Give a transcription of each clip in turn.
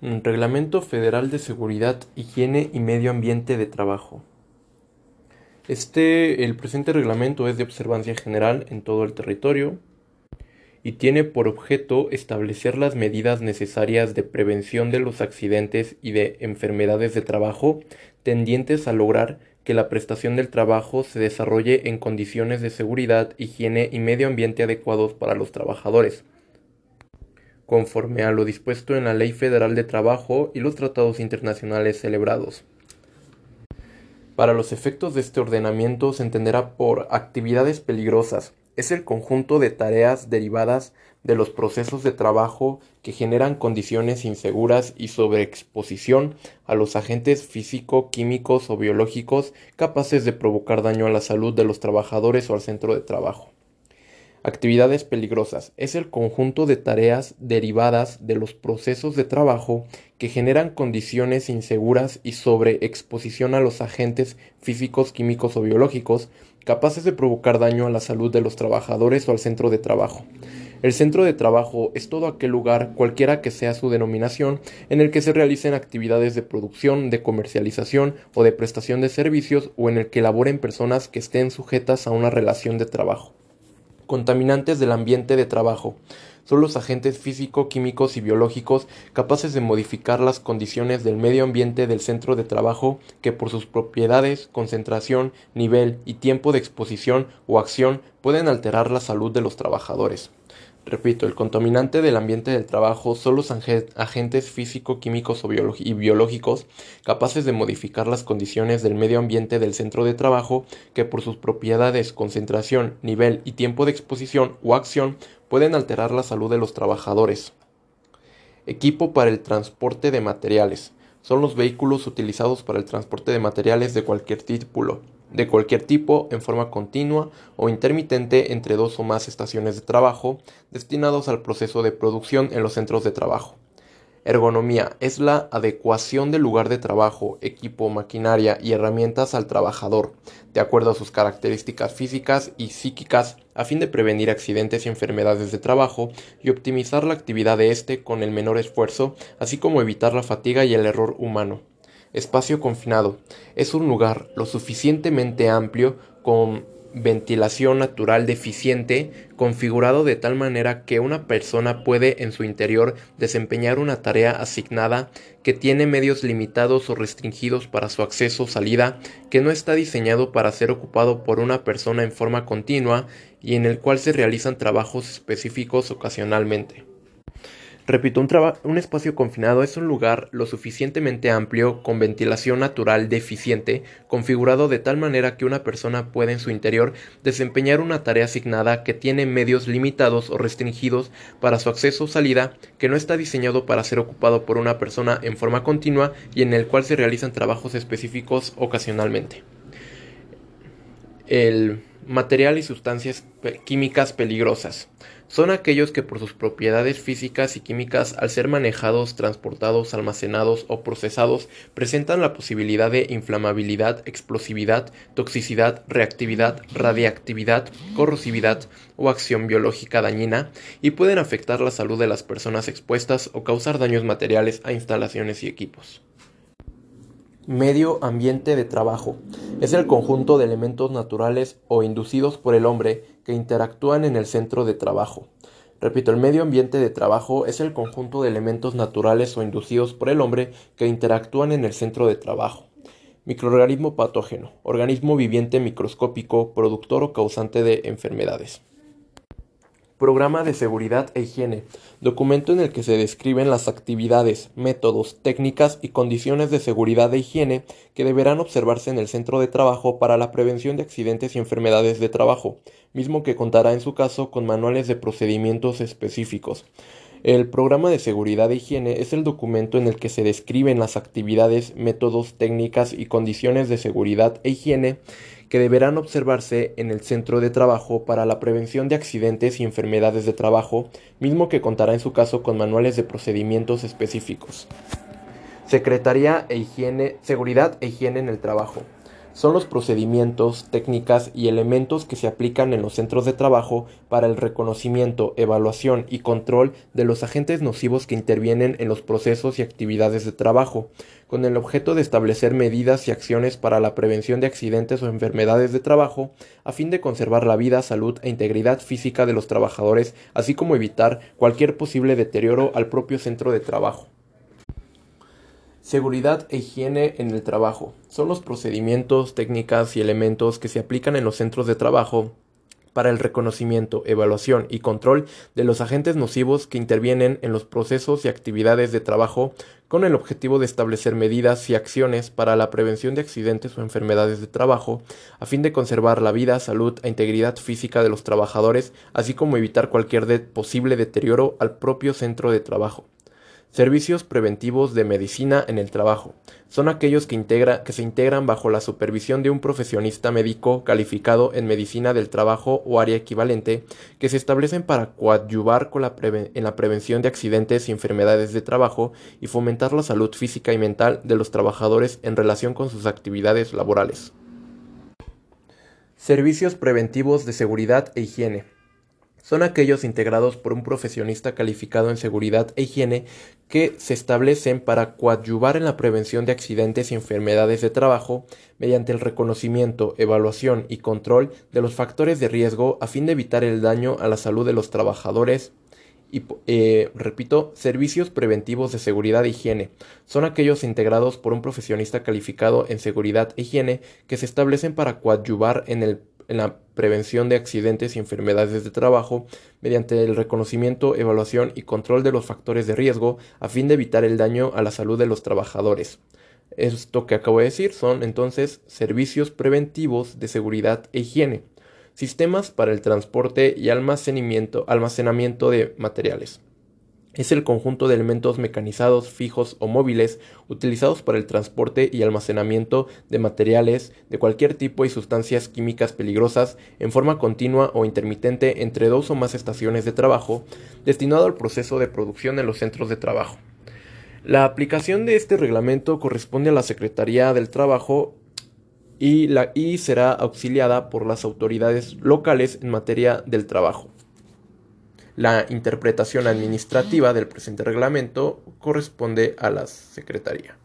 Reglamento Federal de Seguridad, Higiene y Medio Ambiente de Trabajo. Este, el presente reglamento es de observancia general en todo el territorio y tiene por objeto establecer las medidas necesarias de prevención de los accidentes y de enfermedades de trabajo tendientes a lograr que la prestación del trabajo se desarrolle en condiciones de seguridad, higiene y medio ambiente adecuados para los trabajadores conforme a lo dispuesto en la Ley Federal de Trabajo y los tratados internacionales celebrados. Para los efectos de este ordenamiento se entenderá por actividades peligrosas. Es el conjunto de tareas derivadas de los procesos de trabajo que generan condiciones inseguras y sobreexposición a los agentes físico, químicos o biológicos capaces de provocar daño a la salud de los trabajadores o al centro de trabajo. Actividades peligrosas es el conjunto de tareas derivadas de los procesos de trabajo que generan condiciones inseguras y sobreexposición a los agentes físicos, químicos o biológicos capaces de provocar daño a la salud de los trabajadores o al centro de trabajo. El centro de trabajo es todo aquel lugar, cualquiera que sea su denominación, en el que se realicen actividades de producción, de comercialización o de prestación de servicios o en el que laboren personas que estén sujetas a una relación de trabajo. Contaminantes del ambiente de trabajo. Son los agentes físico, químicos y biológicos capaces de modificar las condiciones del medio ambiente del centro de trabajo que por sus propiedades, concentración, nivel y tiempo de exposición o acción pueden alterar la salud de los trabajadores. Repito, el contaminante del ambiente del trabajo son los agentes físico, químicos y biológicos capaces de modificar las condiciones del medio ambiente del centro de trabajo que por sus propiedades, concentración, nivel y tiempo de exposición o acción pueden alterar la salud de los trabajadores. Equipo para el transporte de materiales. Son los vehículos utilizados para el transporte de materiales de cualquier título, de cualquier tipo en forma continua o intermitente entre dos o más estaciones de trabajo destinados al proceso de producción en los centros de trabajo. Ergonomía es la adecuación del lugar de trabajo, equipo, maquinaria y herramientas al trabajador, de acuerdo a sus características físicas y psíquicas, a fin de prevenir accidentes y enfermedades de trabajo y optimizar la actividad de éste con el menor esfuerzo, así como evitar la fatiga y el error humano. Espacio confinado. Es un lugar lo suficientemente amplio con ventilación natural deficiente configurado de tal manera que una persona puede en su interior desempeñar una tarea asignada que tiene medios limitados o restringidos para su acceso o salida, que no está diseñado para ser ocupado por una persona en forma continua y en el cual se realizan trabajos específicos ocasionalmente. Repito, un, espacio confinado es un lugar lo suficientemente amplio, con ventilación natural deficiente, configurado de tal manera que una persona puede en su interior desempeñar una tarea asignada que tiene medios limitados o restringidos para su acceso o salida, que no está diseñado para ser ocupado por una persona en forma continua y en el cual se realizan trabajos específicos ocasionalmente. El material y sustancias químicas peligrosas son aquellos que por sus propiedades físicas y químicas, al ser manejados, transportados, almacenados o procesados, presentan la posibilidad de inflamabilidad, explosividad, toxicidad, reactividad, radiactividad, corrosividad o acción biológica dañina y pueden afectar la salud de las personas expuestas o causar daños materiales a instalaciones y equipos. Medio ambiente de trabajo. Es el conjunto de elementos naturales o inducidos por el hombre que interactúan en el centro de trabajo. Repito, el medio ambiente de trabajo es el conjunto de elementos naturales o inducidos por el hombre que interactúan en el centro de trabajo. Microorganismo patógeno, organismo viviente microscópico, productor o causante de enfermedades. Programa de Seguridad e Higiene, documento en el que se describen las actividades, métodos, técnicas y condiciones de seguridad e higiene que deberán observarse en el centro de trabajo para la prevención de accidentes y enfermedades de trabajo, mismo que contará en su caso con manuales de procedimientos específicos. El programa de seguridad e higiene es el documento en el que se describen las actividades, métodos, técnicas y condiciones de seguridad e higiene que deberán observarse en el centro de trabajo para la prevención de accidentes y enfermedades de trabajo, mismo que contará en su caso con manuales de procedimientos específicos. Secretaría e Higiene, Seguridad e Higiene en el Trabajo. Son los procedimientos, técnicas y elementos que se aplican en los centros de trabajo para el reconocimiento, evaluación y control de los agentes nocivos que intervienen en los procesos y actividades de trabajo, con el objeto de establecer medidas y acciones para la prevención de accidentes o enfermedades de trabajo, a fin de conservar la vida, salud e integridad física de los trabajadores, así como evitar cualquier posible deterioro al propio centro de trabajo. Seguridad e higiene en el trabajo. Son los procedimientos, técnicas y elementos que se aplican en los centros de trabajo para el reconocimiento, evaluación y control de los agentes nocivos que intervienen en los procesos y actividades de trabajo con el objetivo de establecer medidas y acciones para la prevención de accidentes o enfermedades de trabajo, a fin de conservar la vida, salud e integridad física de los trabajadores, así como evitar cualquier posible deterioro al propio centro de trabajo. Servicios preventivos de medicina en el trabajo. Son aquellos que, que, se integran bajo la supervisión de un profesionista médico calificado en medicina del trabajo o área equivalente, que se establecen para coadyuvar en la prevención de accidentes y enfermedades de trabajo y fomentar la salud física y mental de los trabajadores en relación con sus actividades laborales. Servicios preventivos de seguridad e higiene son aquellos integrados por un profesionista calificado en seguridad e higiene que se establecen para coadyuvar en la prevención de accidentes y enfermedades de trabajo mediante el reconocimiento, evaluación y control de los factores de riesgo a fin de evitar el daño a la salud de los trabajadores y, eh, repito, servicios preventivos de seguridad e higiene. Son aquellos integrados por un profesionista calificado en seguridad e higiene que se establecen para coadyuvar en el en la prevención de accidentes y enfermedades de trabajo mediante el reconocimiento, evaluación y control de los factores de riesgo a fin de evitar el daño a la salud de los trabajadores. Esto que acabo de decir son entonces servicios preventivos de seguridad e higiene, sistemas para el transporte y almacenamiento, almacenamiento de materiales es el conjunto de elementos mecanizados fijos o móviles utilizados para el transporte y almacenamiento de materiales de cualquier tipo y sustancias químicas peligrosas en forma continua o intermitente entre dos o más estaciones de trabajo, destinado al proceso de producción en los centros de trabajo. La aplicación de este reglamento corresponde a la Secretaría del Trabajo y, la, y será auxiliada por las autoridades locales en materia del trabajo. La interpretación administrativa del presente reglamento corresponde a la Secretaría.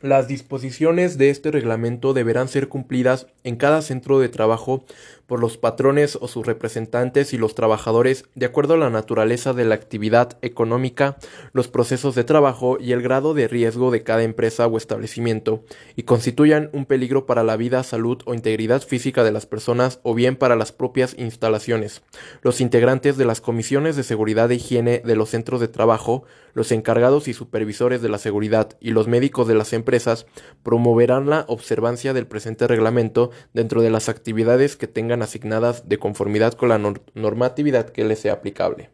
Las disposiciones de este reglamento deberán ser cumplidas en cada centro de trabajo por los patrones o sus representantes y los trabajadores de acuerdo a la naturaleza de la actividad económica, los procesos de trabajo y el grado de riesgo de cada empresa o establecimiento, y constituyan un peligro para la vida, salud o integridad física de las personas o bien para las propias instalaciones. Los integrantes de las comisiones de seguridad e higiene de los centros de trabajo, los encargados y supervisores de la seguridad y los médicos de las empresas promoverán la observancia del presente reglamento dentro de las actividades que tengan asignadas de conformidad con la normatividad que les sea aplicable.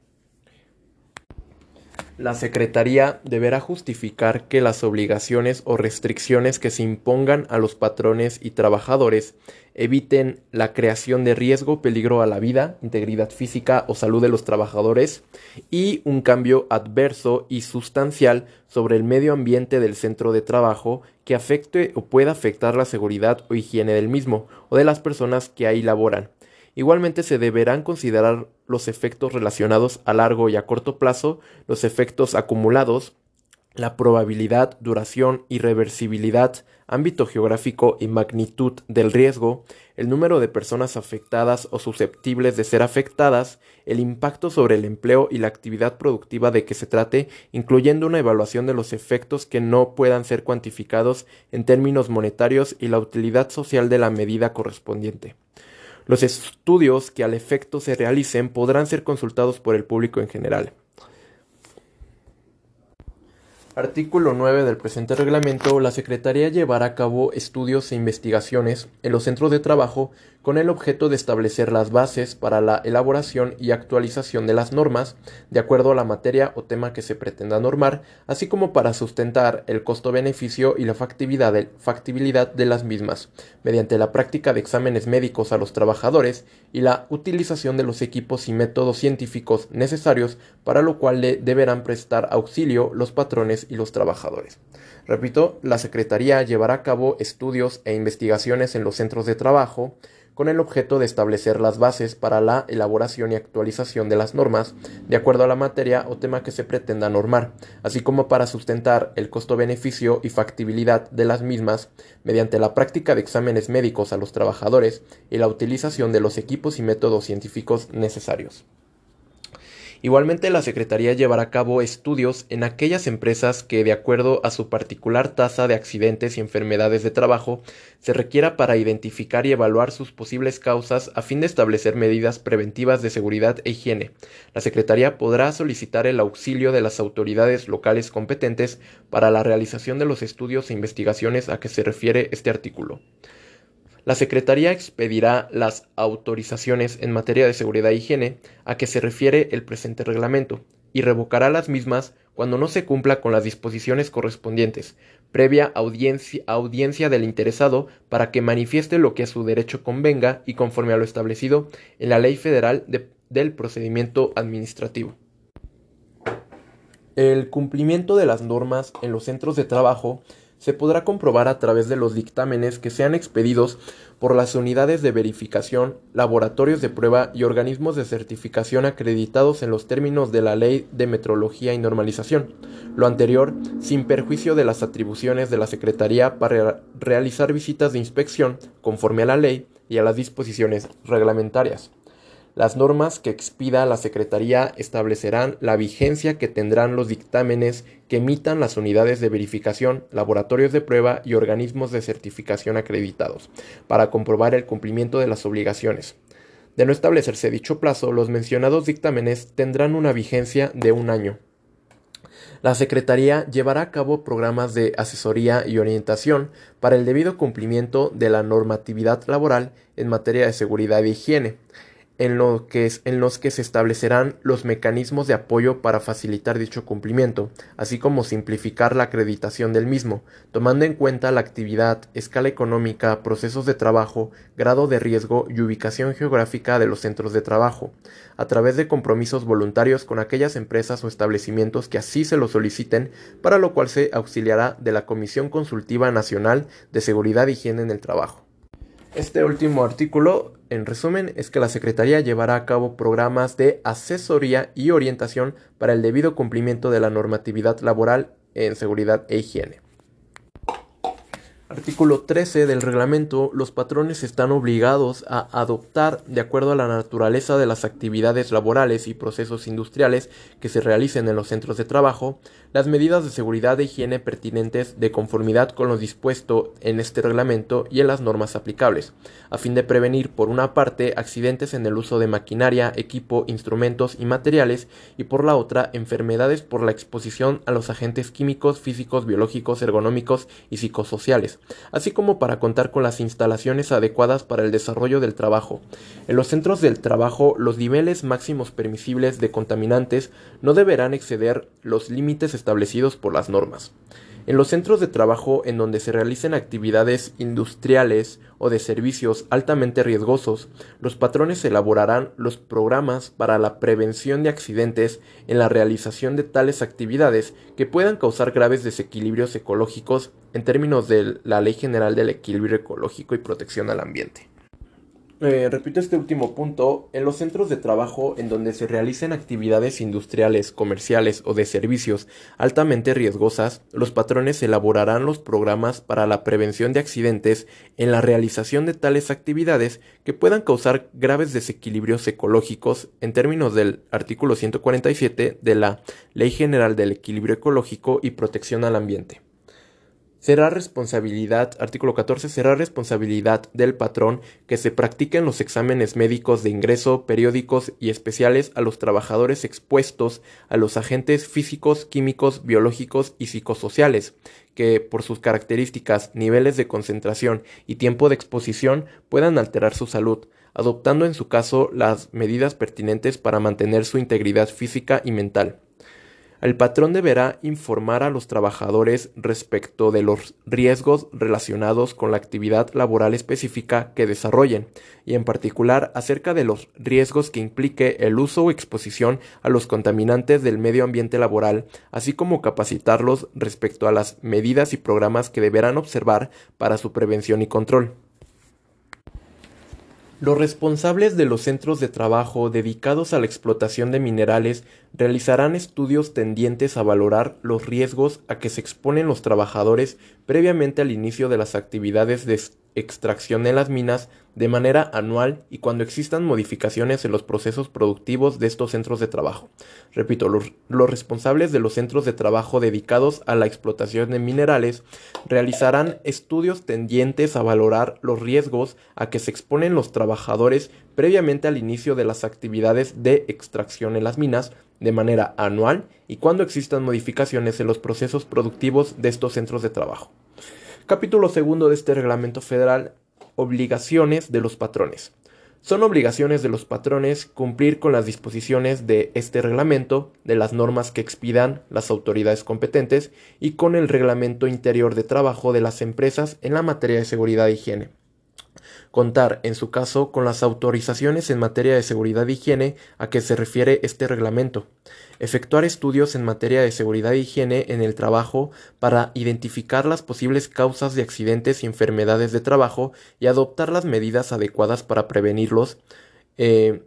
La Secretaría deberá justificar que las obligaciones o restricciones que se impongan a los patrones y trabajadores eviten la creación de riesgo peligro a la vida, integridad física o salud de los trabajadores y un cambio adverso y sustancial sobre el medio ambiente del centro de trabajo que afecte o pueda afectar la seguridad o higiene del mismo o de las personas que ahí laboran. Igualmente se deberán considerar los efectos relacionados a largo y a corto plazo, los efectos acumulados, la probabilidad, duración, irreversibilidad, ámbito geográfico y magnitud del riesgo, el número de personas afectadas o susceptibles de ser afectadas, el impacto sobre el empleo y la actividad productiva de que se trate, incluyendo una evaluación de los efectos que no puedan ser cuantificados en términos monetarios y la utilidad social de la medida correspondiente. Los estudios que al efecto se realicen podrán ser consultados por el público en general. Artículo 9 del presente reglamento. La Secretaría llevará a cabo estudios e investigaciones en los centros de trabajo con el objeto de establecer las bases para la elaboración y actualización de las normas de acuerdo a la materia o tema que se pretenda normar, así como para sustentar el costo-beneficio y la factibilidad de, las mismas, mediante la práctica de exámenes médicos a los trabajadores y la utilización de los equipos y métodos científicos necesarios, para lo cual le deberán prestar auxilio los patrones y los trabajadores. Repito, la Secretaría llevará a cabo estudios e investigaciones en los centros de trabajo, con el objeto de establecer las bases para la elaboración y actualización de las normas de acuerdo a la materia o tema que se pretenda normar, así como para sustentar el costo-beneficio y factibilidad de las mismas mediante la práctica de exámenes médicos a los trabajadores y la utilización de los equipos y métodos científicos necesarios. Igualmente, la Secretaría llevará a cabo estudios en aquellas empresas que, de acuerdo a su particular tasa de accidentes y enfermedades de trabajo, se requiera para identificar y evaluar sus posibles causas a fin de establecer medidas preventivas de seguridad e higiene. La Secretaría podrá solicitar el auxilio de las autoridades locales competentes para la realización de los estudios e investigaciones a que se refiere este artículo. La Secretaría expedirá las autorizaciones en materia de seguridad e higiene a que se refiere el presente reglamento y revocará las mismas cuando no se cumpla con las disposiciones correspondientes, previa audiencia, del interesado para que manifieste lo que a su derecho convenga y conforme a lo establecido en la Ley Federal del Procedimiento Administrativo. El cumplimiento de las normas en los centros de trabajo se podrá comprobar a través de los dictámenes que sean expedidos por las unidades de verificación, laboratorios de prueba y organismos de certificación acreditados en los términos de la Ley de Metrología y Normalización. Lo anterior, sin perjuicio de las atribuciones de la Secretaría para realizar visitas de inspección conforme a la ley y a las disposiciones reglamentarias. Las normas que expida la Secretaría establecerán la vigencia que tendrán los dictámenes que emitan las unidades de verificación, laboratorios de prueba y organismos de certificación acreditados, para comprobar el cumplimiento de las obligaciones. De no establecerse dicho plazo, los mencionados dictámenes tendrán una vigencia de un año. La Secretaría llevará a cabo programas de asesoría y orientación para el debido cumplimiento de la normatividad laboral en materia de seguridad e higiene en, en los que se establecerán los mecanismos de apoyo para facilitar dicho cumplimiento, así como simplificar la acreditación del mismo, tomando en cuenta la actividad, escala económica, procesos de trabajo, grado de riesgo y ubicación geográfica de los centros de trabajo, a través de compromisos voluntarios con aquellas empresas o establecimientos que así se lo soliciten, para lo cual se auxiliará de la Comisión Consultiva Nacional de Seguridad e Higiene en el Trabajo. Este último artículo, en resumen, es que la Secretaría llevará a cabo programas de asesoría y orientación para el debido cumplimiento de la normatividad laboral en seguridad e higiene. Artículo 13 del reglamento, los patrones están obligados a adoptar, de acuerdo a la naturaleza de las actividades laborales y procesos industriales que se realicen en los centros de trabajo, las medidas de seguridad e higiene pertinentes de conformidad con lo dispuesto en este reglamento y en las normas aplicables, a fin de prevenir, por una parte, accidentes en el uso de maquinaria, equipo, instrumentos y materiales, y por la otra, enfermedades por la exposición a los agentes químicos, físicos, biológicos, ergonómicos y psicosociales, así como para contar con las instalaciones adecuadas para el desarrollo del trabajo. En los centros del trabajo, los niveles máximos permisibles de contaminantes no deberán exceder los límites establecidos por las normas. En los centros de trabajo en donde se realicen actividades industriales o de servicios altamente riesgosos, los patrones elaborarán los programas para la prevención de accidentes en la realización de tales actividades que puedan causar graves desequilibrios ecológicos en términos de la Ley General del Equilibrio Ecológico y Protección al Ambiente. Eh, repito este último punto, en los centros de trabajo en donde se realicen actividades industriales, comerciales o de servicios altamente riesgosas, los patrones elaborarán los programas para la prevención de accidentes en la realización de tales actividades que puedan causar graves desequilibrios ecológicos en términos del artículo 147 de la Ley General del Equilibrio Ecológico y Protección al Ambiente. Será responsabilidad, artículo 14, será responsabilidad del patrón que se practiquen los exámenes médicos de ingreso periódicos y especiales a los trabajadores expuestos a los agentes físicos, químicos, biológicos y psicosociales, que por sus características, niveles de concentración y tiempo de exposición puedan alterar su salud, adoptando en su caso las medidas pertinentes para mantener su integridad física y mental. El patrón deberá informar a los trabajadores respecto de los riesgos relacionados con la actividad laboral específica que desarrollen y en particular acerca de los riesgos que implique el uso o exposición a los contaminantes del medio ambiente laboral, así como capacitarlos respecto a las medidas y programas que deberán observar para su prevención y control. Los responsables de los centros de trabajo dedicados a la explotación de minerales realizarán estudios tendientes a valorar los riesgos a que se exponen los trabajadores previamente al inicio de las actividades de extracción en las minas de manera anual y cuando existan modificaciones en los procesos productivos de estos centros de trabajo. Repito, los, responsables de los centros de trabajo dedicados a la explotación de minerales realizarán estudios tendientes a valorar los riesgos a que se exponen los trabajadores previamente al inicio de las actividades de extracción en las minas de manera anual y cuando existan modificaciones en los procesos productivos de estos centros de trabajo. Capítulo segundo de este reglamento federal, obligaciones de los patrones. Son obligaciones de los patrones cumplir con las disposiciones de este reglamento, de las normas que expidan las autoridades competentes y con el reglamento interior de trabajo de las empresas en la materia de seguridad e higiene contar, en su caso, con las autorizaciones en materia de seguridad e higiene a que se refiere este reglamento, efectuar estudios en materia de seguridad e higiene en el trabajo para identificar las posibles causas de accidentes y enfermedades de trabajo y adoptar las medidas adecuadas para prevenirlos, eh,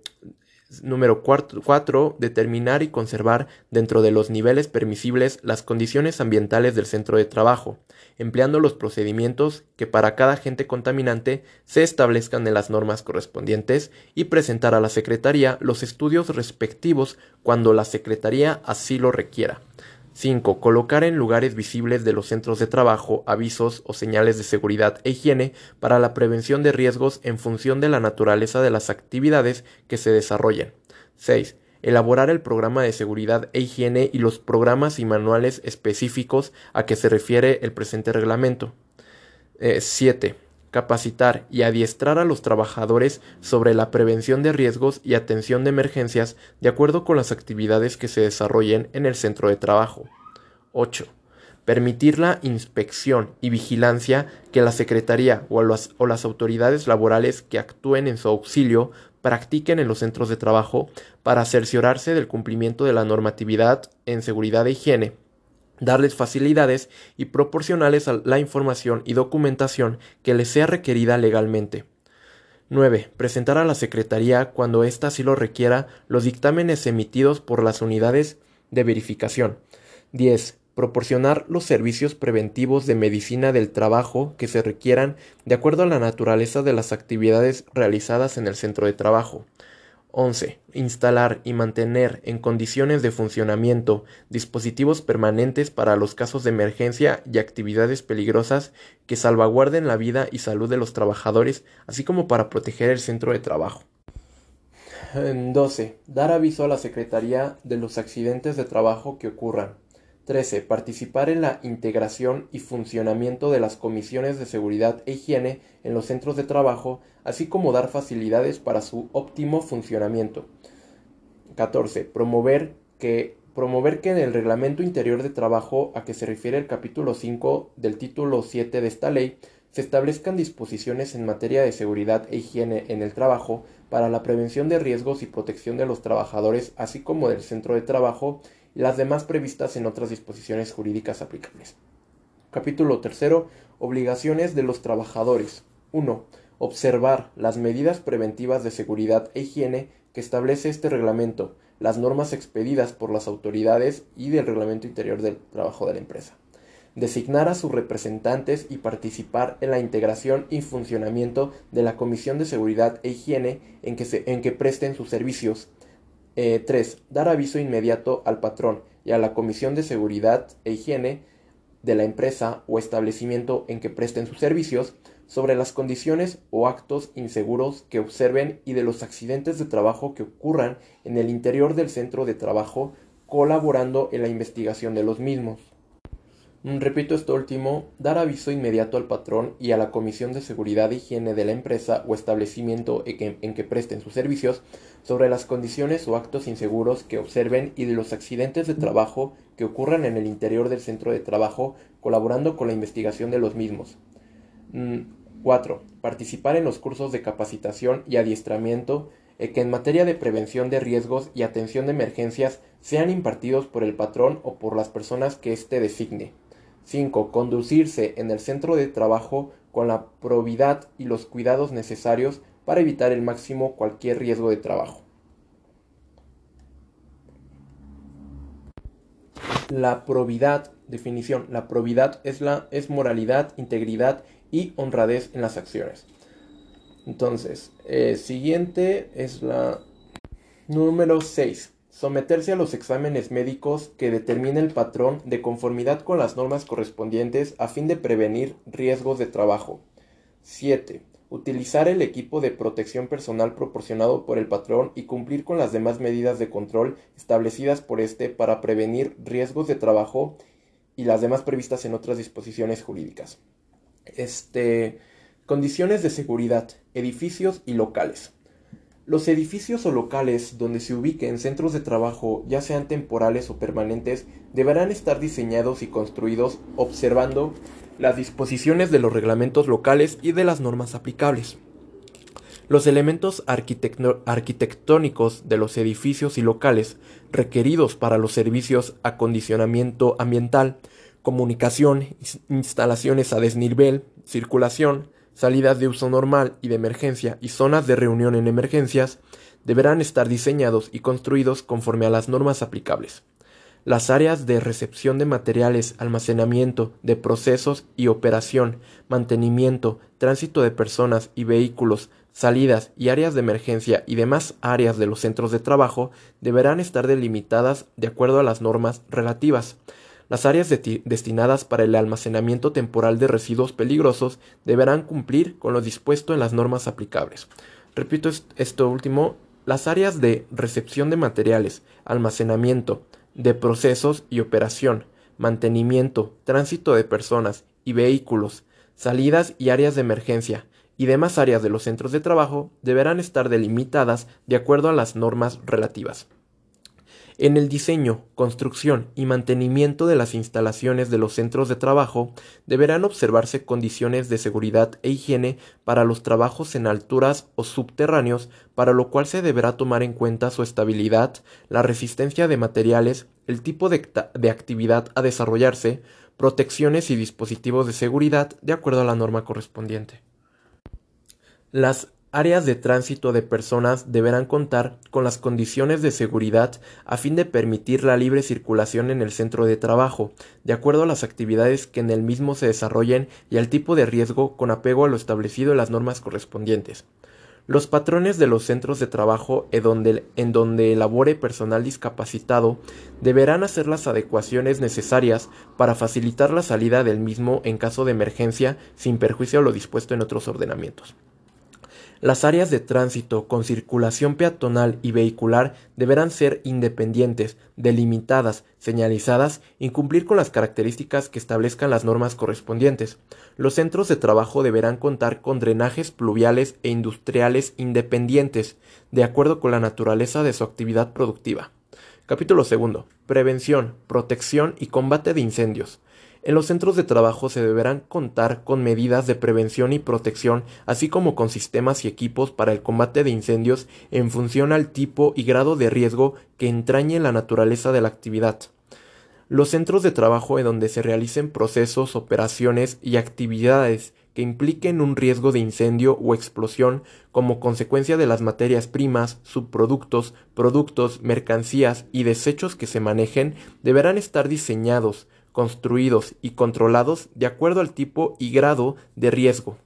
Número 4. Determinar y conservar dentro de los niveles permisibles las condiciones ambientales del centro de trabajo, empleando los procedimientos que para cada agente contaminante se establezcan en las normas correspondientes y presentar a la Secretaría los estudios respectivos cuando la Secretaría así lo requiera. 5. Colocar en lugares visibles de los centros de trabajo avisos o señales de seguridad e higiene para la prevención de riesgos en función de la naturaleza de las actividades que se desarrollen. 6. Elaborar el programa de seguridad e higiene y los programas y manuales específicos a que se refiere el presente reglamento. 7. Eh, capacitar y adiestrar a los trabajadores sobre la prevención de riesgos y atención de emergencias de acuerdo con las actividades que se desarrollen en el centro de trabajo. 8. Permitir la inspección y vigilancia que la Secretaría o las, o las autoridades laborales que actúen en su auxilio practiquen en los centros de trabajo para cerciorarse del cumplimiento de la normatividad en seguridad e higiene darles facilidades y proporcionarles la información y documentación que les sea requerida legalmente. 9. Presentar a la Secretaría, cuando ésta así lo requiera, los dictámenes emitidos por las unidades de verificación. 10. Proporcionar los servicios preventivos de medicina del trabajo que se requieran de acuerdo a la naturaleza de las actividades realizadas en el centro de trabajo. 11. Instalar y mantener en condiciones de funcionamiento dispositivos permanentes para los casos de emergencia y actividades peligrosas que salvaguarden la vida y salud de los trabajadores, así como para proteger el centro de trabajo. 12. Dar aviso a la Secretaría de los accidentes de trabajo que ocurran. 13. Participar en la integración y funcionamiento de las comisiones de seguridad e higiene en los centros de trabajo, así como dar facilidades para su óptimo funcionamiento. 14. Promover que, promover que en el reglamento interior de trabajo a que se refiere el capítulo 5 del título 7 de esta ley se establezcan disposiciones en materia de seguridad e higiene en el trabajo para la prevención de riesgos y protección de los trabajadores, así como del centro de trabajo las demás previstas en otras disposiciones jurídicas aplicables. Capítulo 3. Obligaciones de los trabajadores. 1. Observar las medidas preventivas de seguridad e higiene que establece este reglamento, las normas expedidas por las autoridades y del reglamento interior del trabajo de la empresa. Designar a sus representantes y participar en la integración y funcionamiento de la Comisión de Seguridad e Higiene en que, se, en que presten sus servicios 3. Eh, dar aviso inmediato al patrón y a la Comisión de Seguridad e Higiene de la empresa o establecimiento en que presten sus servicios sobre las condiciones o actos inseguros que observen y de los accidentes de trabajo que ocurran en el interior del centro de trabajo, colaborando en la investigación de los mismos. Mm, repito esto último, dar aviso inmediato al patrón y a la Comisión de Seguridad e Higiene de la empresa o establecimiento en que, presten sus servicios sobre las condiciones o actos inseguros que observen y de los accidentes de trabajo que ocurran en el interior del centro de trabajo, colaborando con la investigación de los mismos. 4. Mm, participar en los cursos de capacitación y adiestramiento eh, que en materia de prevención de riesgos y atención de emergencias sean impartidos por el patrón o por las personas que éste designe. 5. Conducirse en el centro de trabajo con la probidad y los cuidados necesarios para evitar el máximo cualquier riesgo de trabajo. La probidad, definición, la probidad es, la, es moralidad, integridad y honradez en las acciones. Entonces, eh, siguiente es la número 6 someterse a los exámenes médicos que determine el patrón de conformidad con las normas correspondientes a fin de prevenir riesgos de trabajo. 7. Utilizar el equipo de protección personal proporcionado por el patrón y cumplir con las demás medidas de control establecidas por éste para prevenir riesgos de trabajo y las demás previstas en otras disposiciones jurídicas. Este, condiciones de seguridad, edificios y locales. Los edificios o locales donde se ubiquen centros de trabajo, ya sean temporales o permanentes, deberán estar diseñados y construidos observando las disposiciones de los reglamentos locales y de las normas aplicables. Los elementos arquitectónicos de los edificios y locales requeridos para los servicios acondicionamiento ambiental, comunicación, instalaciones a desnivel, circulación, salidas de uso normal y de emergencia y zonas de reunión en emergencias deberán estar diseñados y construidos conforme a las normas aplicables. Las áreas de recepción de materiales, almacenamiento, de procesos y operación, mantenimiento, tránsito de personas y vehículos, salidas y áreas de emergencia y demás áreas de los centros de trabajo deberán estar delimitadas de acuerdo a las normas relativas. Las áreas destinadas para el almacenamiento temporal de residuos peligrosos deberán cumplir con lo dispuesto en las normas aplicables. Repito esto último, las áreas de recepción de materiales, almacenamiento, de procesos y operación, mantenimiento, tránsito de personas y vehículos, salidas y áreas de emergencia, y demás áreas de los centros de trabajo deberán estar delimitadas de acuerdo a las normas relativas. En el diseño, construcción y mantenimiento de las instalaciones de los centros de trabajo deberán observarse condiciones de seguridad e higiene para los trabajos en alturas o subterráneos, para lo cual se deberá tomar en cuenta su estabilidad, la resistencia de materiales, el tipo de, actividad a desarrollarse, protecciones y dispositivos de seguridad de acuerdo a la norma correspondiente. Las áreas de tránsito de personas deberán contar con las condiciones de seguridad a fin de permitir la libre circulación en el centro de trabajo, de acuerdo a las actividades que en el mismo se desarrollen y al tipo de riesgo con apego a lo establecido en las normas correspondientes. Los patrones de los centros de trabajo en donde, elabore personal discapacitado deberán hacer las adecuaciones necesarias para facilitar la salida del mismo en caso de emergencia sin perjuicio a lo dispuesto en otros ordenamientos. Las áreas de tránsito con circulación peatonal y vehicular deberán ser independientes, delimitadas, señalizadas y cumplir con las características que establezcan las normas correspondientes. Los centros de trabajo deberán contar con drenajes pluviales e industriales independientes, de acuerdo con la naturaleza de su actividad productiva. Capítulo 2. Prevención, protección y combate de incendios. En los centros de trabajo se deberán contar con medidas de prevención y protección, así como con sistemas y equipos para el combate de incendios en función al tipo y grado de riesgo que entrañe la naturaleza de la actividad. Los centros de trabajo en donde se realicen procesos, operaciones y actividades que impliquen un riesgo de incendio o explosión como consecuencia de las materias primas, subproductos, productos, mercancías y desechos que se manejen deberán estar diseñados, construidos y controlados de acuerdo al tipo y grado de riesgo.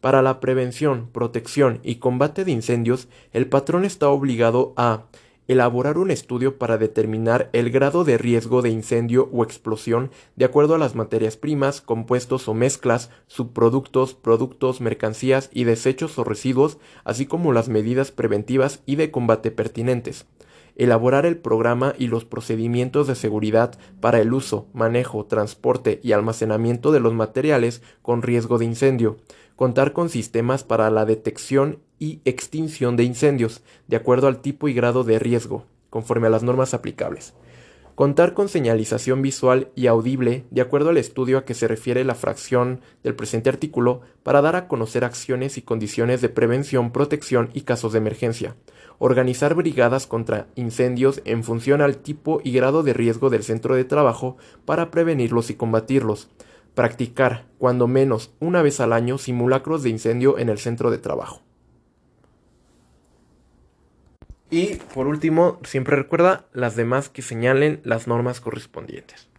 Para la prevención, protección y combate de incendios, el patrón está obligado a elaborar un estudio para determinar el grado de riesgo de incendio o explosión de acuerdo a las materias primas, compuestos o mezclas, subproductos, productos, mercancías y desechos o residuos, así como las medidas preventivas y de combate pertinentes elaborar el programa y los procedimientos de seguridad para el uso, manejo, transporte y almacenamiento de los materiales con riesgo de incendio, contar con sistemas para la detección y extinción de incendios, de acuerdo al tipo y grado de riesgo, conforme a las normas aplicables. Contar con señalización visual y audible de acuerdo al estudio a que se refiere la fracción del presente artículo para dar a conocer acciones y condiciones de prevención, protección y casos de emergencia. Organizar brigadas contra incendios en función al tipo y grado de riesgo del centro de trabajo para prevenirlos y combatirlos. Practicar, cuando menos una vez al año, simulacros de incendio en el centro de trabajo. Y por último, siempre recuerda las demás que señalen las normas correspondientes.